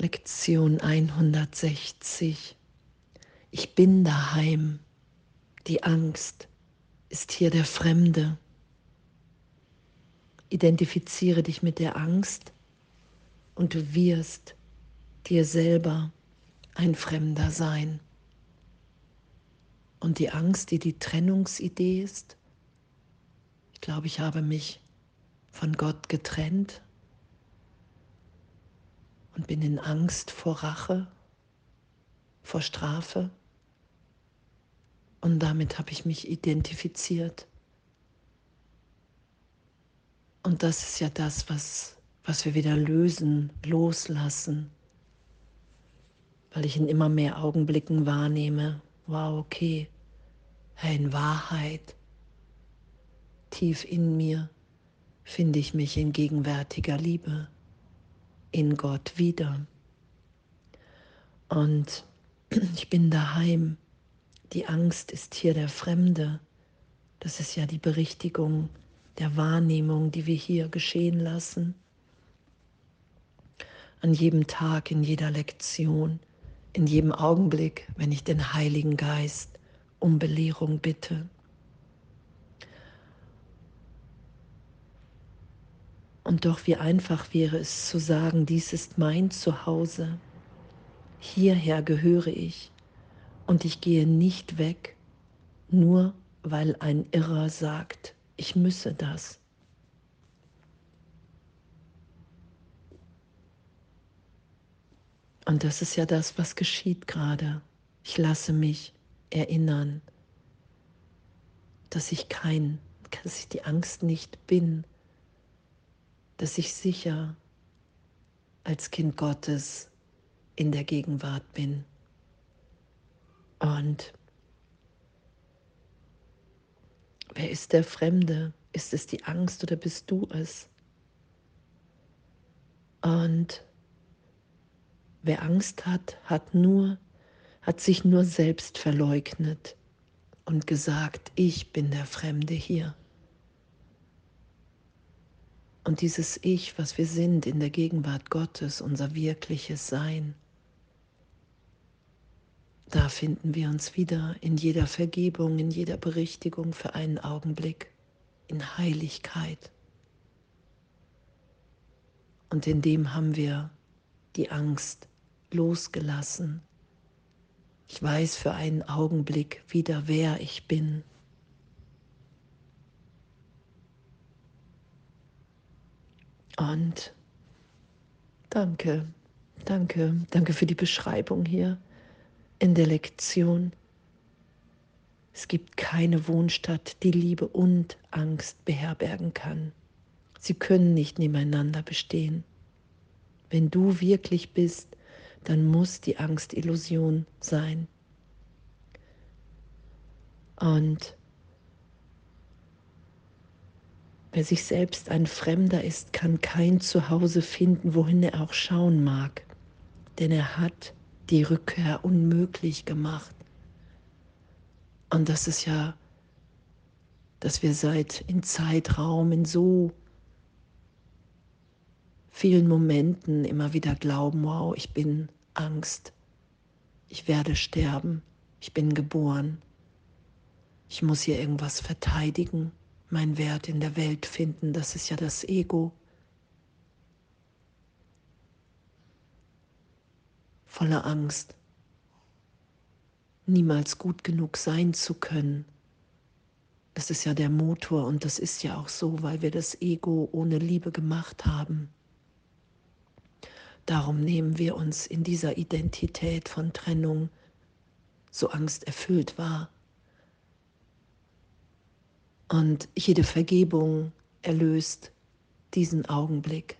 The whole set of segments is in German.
Lektion 160. Ich bin daheim. Die Angst ist hier der Fremde. Identifiziere dich mit der Angst und du wirst dir selber ein Fremder sein. Und die Angst, die die Trennungsidee ist, ich glaube, ich habe mich von Gott getrennt und bin in Angst vor Rache, vor Strafe. Und damit habe ich mich identifiziert. Und das ist ja das, was, was wir wieder lösen, loslassen, weil ich in immer mehr Augenblicken wahrnehme, wow, okay, in Wahrheit, tief in mir finde ich mich in gegenwärtiger Liebe, in Gott wieder. Und ich bin daheim. Die Angst ist hier der Fremde. Das ist ja die Berichtigung der Wahrnehmung, die wir hier geschehen lassen. An jedem Tag, in jeder Lektion, in jedem Augenblick, wenn ich den Heiligen Geist um Belehrung bitte. Und doch wie einfach wäre es zu sagen, dies ist mein Zuhause, hierher gehöre ich und ich gehe nicht weg, nur weil ein Irrer sagt, ich müsse das. Und das ist ja das, was geschieht gerade. Ich lasse mich erinnern, dass ich kein, dass ich die Angst nicht bin, dass ich sicher als Kind Gottes in der Gegenwart bin. Und wer ist der Fremde? Ist es die Angst oder bist du es? Und wer Angst hat, hat nur, hat sich nur selbst verleugnet und gesagt, ich bin der Fremde hier. Und dieses Ich, was wir sind in der Gegenwart Gottes, unser wirkliches Sein, da finden wir uns wieder in jeder Vergebung, in jeder Berichtigung für einen Augenblick, in Heiligkeit. Und in dem haben wir die Angst losgelassen. Ich weiß für einen Augenblick wieder, wer ich bin. Und danke, danke, danke für die Beschreibung hier in der Lektion. Es gibt keine Wohnstadt, die Liebe und Angst beherbergen kann. Sie können nicht nebeneinander bestehen. Wenn du wirklich bist, dann muss die Angst Illusion sein. Und Wer sich selbst ein Fremder ist, kann kein Zuhause finden, wohin er auch schauen mag, denn er hat die Rückkehr unmöglich gemacht. Und das ist ja, dass wir seit in Zeitraum, in so vielen Momenten immer wieder glauben, wow, ich bin Angst, ich werde sterben, ich bin geboren, ich muss hier irgendwas verteidigen meinen Wert in der Welt finden. Das ist ja das Ego. Voller Angst, niemals gut genug sein zu können. Das ist ja der Motor und das ist ja auch so, weil wir das Ego ohne Liebe gemacht haben. Darum nehmen wir uns in dieser Identität von Trennung so angsterfüllt wahr. Und jede Vergebung erlöst diesen Augenblick.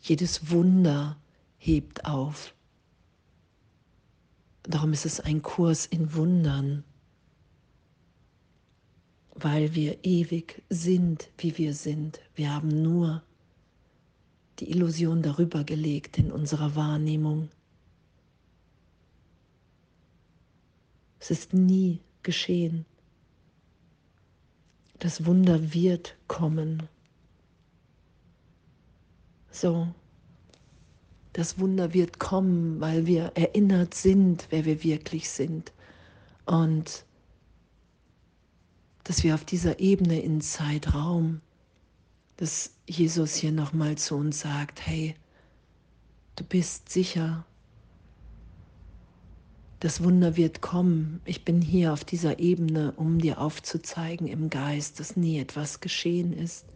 Jedes Wunder hebt auf. Darum ist es ein Kurs in Wundern, weil wir ewig sind, wie wir sind. Wir haben nur die Illusion darüber gelegt in unserer Wahrnehmung. Es ist nie geschehen. Das Wunder wird kommen. So, Das Wunder wird kommen, weil wir erinnert sind, wer wir wirklich sind. Und dass wir auf dieser Ebene in Zeitraum, dass Jesus hier nochmal zu uns sagt, hey, du bist sicher, das Wunder wird kommen. Ich bin hier auf dieser Ebene, um dir aufzuzeigen im Geist, dass nie etwas geschehen ist.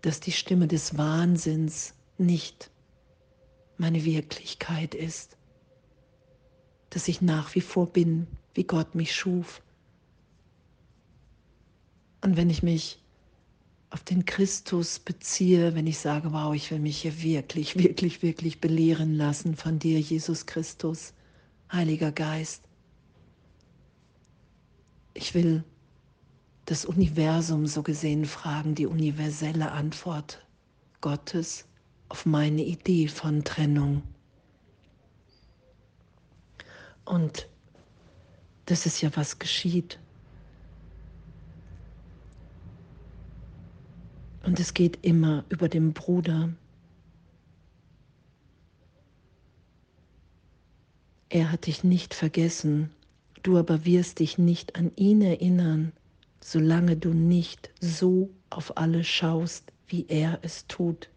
Dass die Stimme des Wahnsinns nicht meine Wirklichkeit ist. Dass ich nach wie vor bin, wie Gott mich schuf. Und wenn ich mich auf den Christus beziehe, wenn ich sage, wow, ich will mich hier wirklich, wirklich, wirklich belehren lassen von dir, Jesus Christus, Heiliger Geist. Ich will das Universum so gesehen fragen, die universelle Antwort Gottes auf meine Idee von Trennung. Und das ist ja, was geschieht. Und es geht immer über den Bruder. Er hat dich nicht vergessen, du aber wirst dich nicht an ihn erinnern, solange du nicht so auf alle schaust, wie er es tut.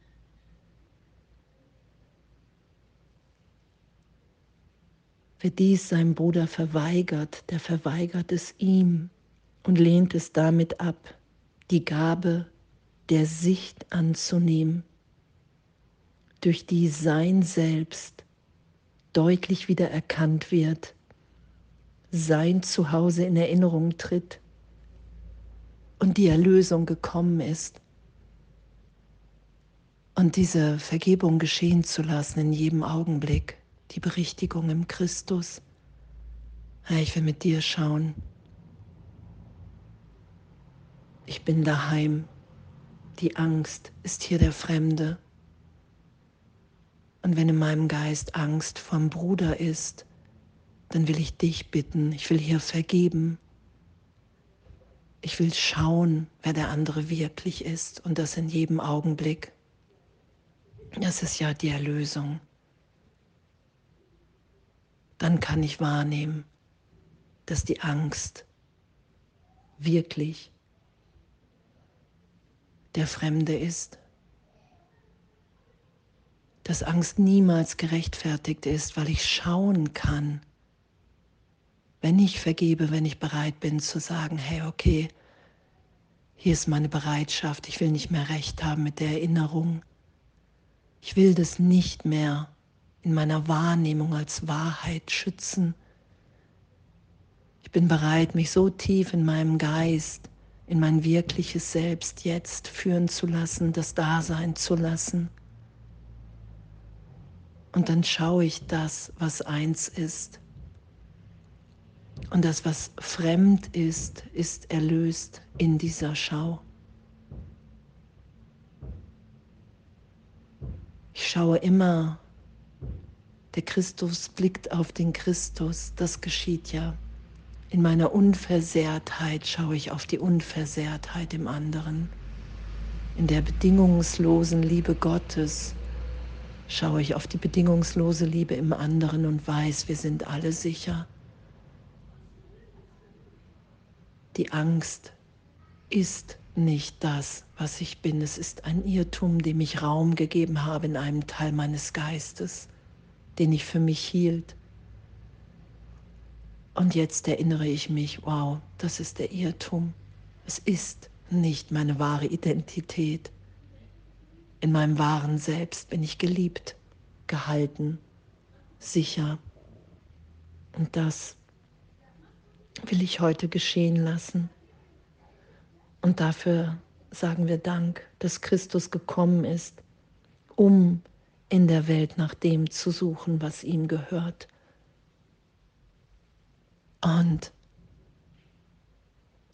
Wer dies seinem Bruder verweigert, der verweigert es ihm und lehnt es damit ab, die Gabe der Sicht anzunehmen, durch die sein Selbst deutlich wieder erkannt wird, sein Zuhause in Erinnerung tritt und die Erlösung gekommen ist. Und diese Vergebung geschehen zu lassen in jedem Augenblick, die Berichtigung im Christus. Ich will mit dir schauen. Ich bin daheim. Die Angst ist hier der Fremde. Und wenn in meinem Geist Angst vom Bruder ist, dann will ich dich bitten, ich will hier vergeben. Ich will schauen, wer der andere wirklich ist und das in jedem Augenblick. Das ist ja die Erlösung. Dann kann ich wahrnehmen, dass die Angst wirklich der Fremde ist. Dass Angst niemals gerechtfertigt ist, weil ich schauen kann, wenn ich vergebe, wenn ich bereit bin zu sagen, hey, okay, hier ist meine Bereitschaft, ich will nicht mehr recht haben mit der Erinnerung. Ich will das nicht mehr in meiner Wahrnehmung als Wahrheit schützen. Ich bin bereit, mich so tief in meinem Geist in mein wirkliches Selbst jetzt führen zu lassen, das Dasein zu lassen. Und dann schaue ich das, was eins ist. Und das, was fremd ist, ist erlöst in dieser Schau. Ich schaue immer, der Christus blickt auf den Christus, das geschieht ja. In meiner Unversehrtheit schaue ich auf die Unversehrtheit im anderen. In der bedingungslosen Liebe Gottes schaue ich auf die bedingungslose Liebe im anderen und weiß, wir sind alle sicher. Die Angst ist nicht das, was ich bin. Es ist ein Irrtum, dem ich Raum gegeben habe in einem Teil meines Geistes, den ich für mich hielt. Und jetzt erinnere ich mich, wow, das ist der Irrtum. Es ist nicht meine wahre Identität. In meinem wahren Selbst bin ich geliebt, gehalten, sicher. Und das will ich heute geschehen lassen. Und dafür sagen wir Dank, dass Christus gekommen ist, um in der Welt nach dem zu suchen, was ihm gehört und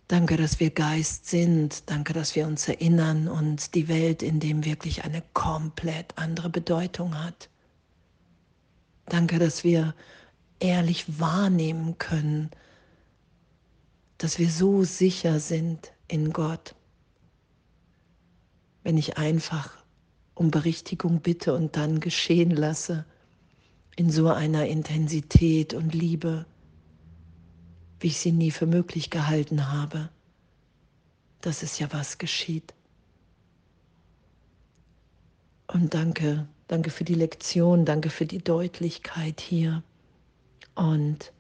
danke, dass wir Geist sind. Danke, dass wir uns erinnern und die Welt in dem wirklich eine komplett andere Bedeutung hat. Danke, dass wir ehrlich wahrnehmen können, dass wir so sicher sind in Gott. Wenn ich einfach um Berichtigung bitte und dann geschehen lasse in so einer Intensität und Liebe, wie ich sie nie für möglich gehalten habe, dass es ja was geschieht. Und danke, danke für die Lektion, danke für die Deutlichkeit hier. Und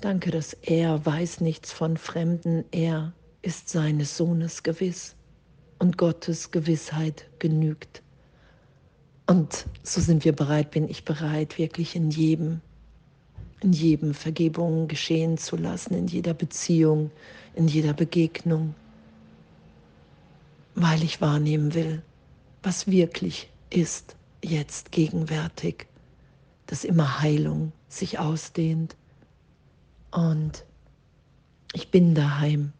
danke, dass er weiß nichts von Fremden, er ist seines Sohnes gewiss und Gottes Gewissheit genügt. Und so sind wir bereit, bin ich bereit, wirklich in jedem, in jedem Vergebung geschehen zu lassen, in jeder Beziehung, in jeder Begegnung, weil ich wahrnehmen will, was wirklich ist jetzt gegenwärtig, dass immer Heilung sich ausdehnt. Und ich bin daheim.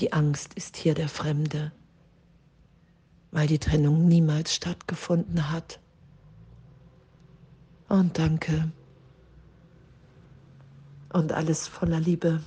Die Angst ist hier der Fremde, weil die Trennung niemals stattgefunden hat. Und danke. Und alles voller Liebe.